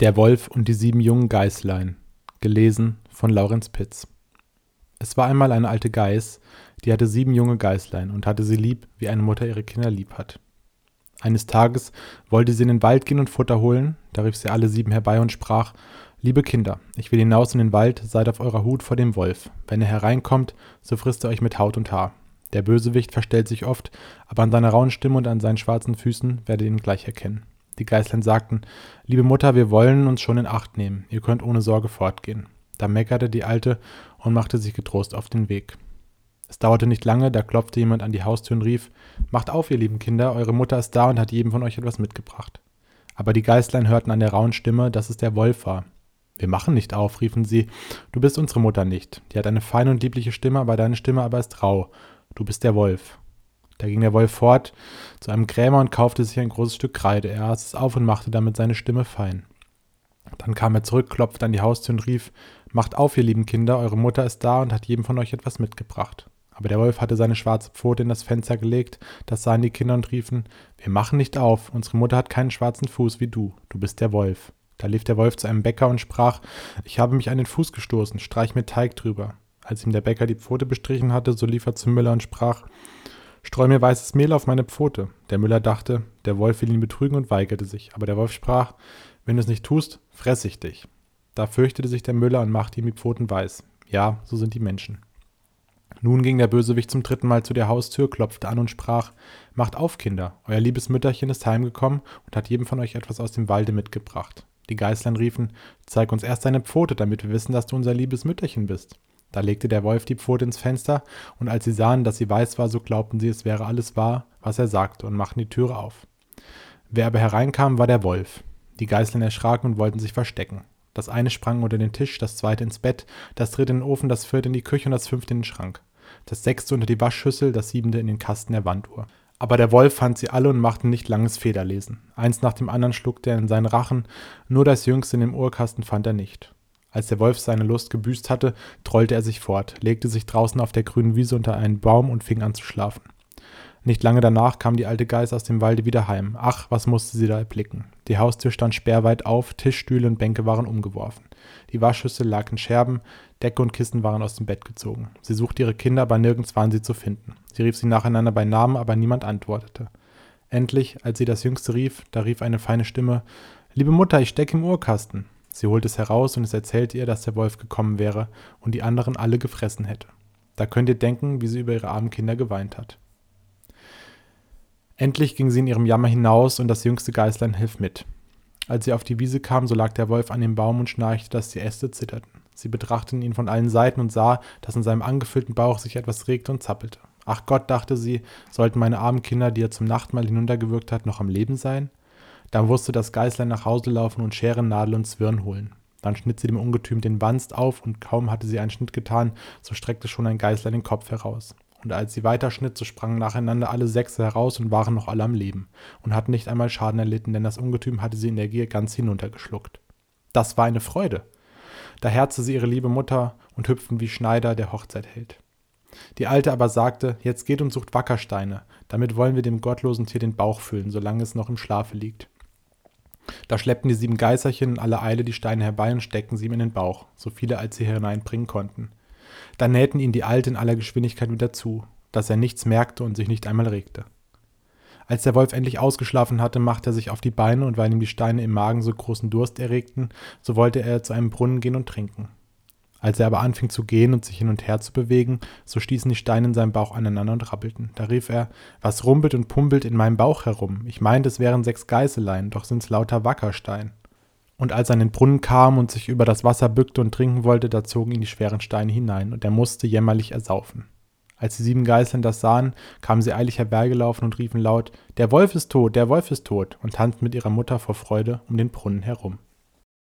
Der Wolf und die sieben jungen Geißlein. Gelesen von Laurenz Pitz. Es war einmal eine alte Geiß, die hatte sieben junge Geißlein und hatte sie lieb, wie eine Mutter ihre Kinder lieb hat. Eines Tages wollte sie in den Wald gehen und Futter holen, da rief sie alle sieben herbei und sprach, Liebe Kinder, ich will hinaus in den Wald, seid auf eurer Hut vor dem Wolf. Wenn er hereinkommt, so frisst er euch mit Haut und Haar. Der Bösewicht verstellt sich oft, aber an seiner rauen Stimme und an seinen schwarzen Füßen werdet ihr ihn gleich erkennen. Die Geißlein sagten, Liebe Mutter, wir wollen uns schon in Acht nehmen, ihr könnt ohne Sorge fortgehen. Da meckerte die Alte und machte sich getrost auf den Weg. Es dauerte nicht lange, da klopfte jemand an die Haustür und rief, Macht auf, ihr lieben Kinder, eure Mutter ist da und hat jedem von euch etwas mitgebracht. Aber die Geißlein hörten an der rauen Stimme, dass es der Wolf war. Wir machen nicht auf, riefen sie, du bist unsere Mutter nicht. Die hat eine feine und liebliche Stimme, aber deine Stimme aber ist rau. Du bist der Wolf. Da ging der Wolf fort zu einem Krämer und kaufte sich ein großes Stück Kreide. Er aß es auf und machte damit seine Stimme fein. Dann kam er zurück, klopfte an die Haustür und rief, Macht auf, ihr lieben Kinder, eure Mutter ist da und hat jedem von euch etwas mitgebracht. Aber der Wolf hatte seine schwarze Pfote in das Fenster gelegt, das sahen die Kinder und riefen, Wir machen nicht auf, unsere Mutter hat keinen schwarzen Fuß wie du, du bist der Wolf. Da lief der Wolf zu einem Bäcker und sprach, Ich habe mich an den Fuß gestoßen, streich mir Teig drüber. Als ihm der Bäcker die Pfote bestrichen hatte, so lief er zum Müller und sprach, Streu mir weißes Mehl auf meine Pfote. Der Müller dachte, der Wolf will ihn betrügen und weigerte sich. Aber der Wolf sprach, wenn du es nicht tust, fress ich dich. Da fürchtete sich der Müller und machte ihm die Pfoten weiß. Ja, so sind die Menschen. Nun ging der Bösewicht zum dritten Mal zu der Haustür, klopfte an und sprach, Macht auf, Kinder, euer liebes Mütterchen ist heimgekommen und hat jedem von euch etwas aus dem Walde mitgebracht. Die Geißlein riefen, Zeig uns erst deine Pfote, damit wir wissen, dass du unser liebes Mütterchen bist. Da legte der Wolf die Pfote ins Fenster, und als sie sahen, dass sie weiß war, so glaubten sie, es wäre alles wahr, was er sagte, und machten die Türe auf. Wer aber hereinkam, war der Wolf. Die Geißlein erschraken und wollten sich verstecken. Das eine sprang unter den Tisch, das zweite ins Bett, das dritte in den Ofen, das vierte in die Küche und das fünfte in den Schrank. Das sechste unter die Waschschüssel, das siebente in den Kasten der Wanduhr. Aber der Wolf fand sie alle und machte nicht langes Federlesen. Eins nach dem anderen schluckte er in seinen Rachen, nur das jüngste in dem Uhrkasten fand er nicht. Als der Wolf seine Lust gebüßt hatte, trollte er sich fort, legte sich draußen auf der grünen Wiese unter einen Baum und fing an zu schlafen. Nicht lange danach kam die alte Geiß aus dem Walde wieder heim. Ach, was musste sie da erblicken. Die Haustür stand sperrweit auf, Tischstühle und Bänke waren umgeworfen. Die Waschschüssel lag in Scherben, Decke und Kissen waren aus dem Bett gezogen. Sie suchte ihre Kinder, aber nirgends waren sie zu finden. Sie rief sie nacheinander bei Namen, aber niemand antwortete. Endlich, als sie das Jüngste rief, da rief eine feine Stimme Liebe Mutter, ich stecke im Uhrkasten. Sie holt es heraus und es erzählt ihr, dass der Wolf gekommen wäre und die anderen alle gefressen hätte. Da könnt ihr denken, wie sie über ihre armen Kinder geweint hat. Endlich ging sie in ihrem Jammer hinaus und das jüngste Geißlein hilft mit. Als sie auf die Wiese kam, so lag der Wolf an dem Baum und schnarchte, dass die Äste zitterten. Sie betrachteten ihn von allen Seiten und sah, dass in seinem angefüllten Bauch sich etwas regte und zappelte. Ach Gott, dachte sie, sollten meine armen Kinder, die er zum Nachtmahl hinuntergewürgt hat, noch am Leben sein? Dann musste das Geißlein nach Hause laufen und Scheren, Nadel und Zwirn holen. Dann schnitt sie dem Ungetüm den Wanst auf, und kaum hatte sie einen Schnitt getan, so streckte schon ein Geißlein den Kopf heraus. Und als sie weiterschnitt, so sprangen nacheinander alle sechs heraus und waren noch alle am Leben und hatten nicht einmal Schaden erlitten, denn das Ungetüm hatte sie in der Gier ganz hinuntergeschluckt. Das war eine Freude. Da herzte sie ihre liebe Mutter und hüpften wie Schneider, der Hochzeit hält. Die Alte aber sagte, jetzt geht und sucht Wackersteine, damit wollen wir dem gottlosen Tier den Bauch füllen, solange es noch im Schlafe liegt. Da schleppten die sieben Geißerchen in aller Eile die Steine herbei und steckten sie ihm in den Bauch, so viele als sie hineinbringen konnten. Dann nähten ihn die Alte in aller Geschwindigkeit wieder zu, dass er nichts merkte und sich nicht einmal regte. Als der Wolf endlich ausgeschlafen hatte, machte er sich auf die Beine, und weil ihm die Steine im Magen so großen Durst erregten, so wollte er zu einem Brunnen gehen und trinken. Als er aber anfing zu gehen und sich hin und her zu bewegen, so stießen die Steine in seinem Bauch aneinander und rappelten. Da rief er, was rumpelt und pumpelt in meinem Bauch herum? Ich meinte, es wären sechs Geißelein, doch sind's lauter Wackerstein. Und als er an den Brunnen kam und sich über das Wasser bückte und trinken wollte, da zogen ihn die schweren Steine hinein, und er musste jämmerlich ersaufen. Als die sieben Geißeln das sahen, kamen sie eilig herbeigelaufen und riefen laut, Der Wolf ist tot, der Wolf ist tot, und tanzten mit ihrer Mutter vor Freude um den Brunnen herum.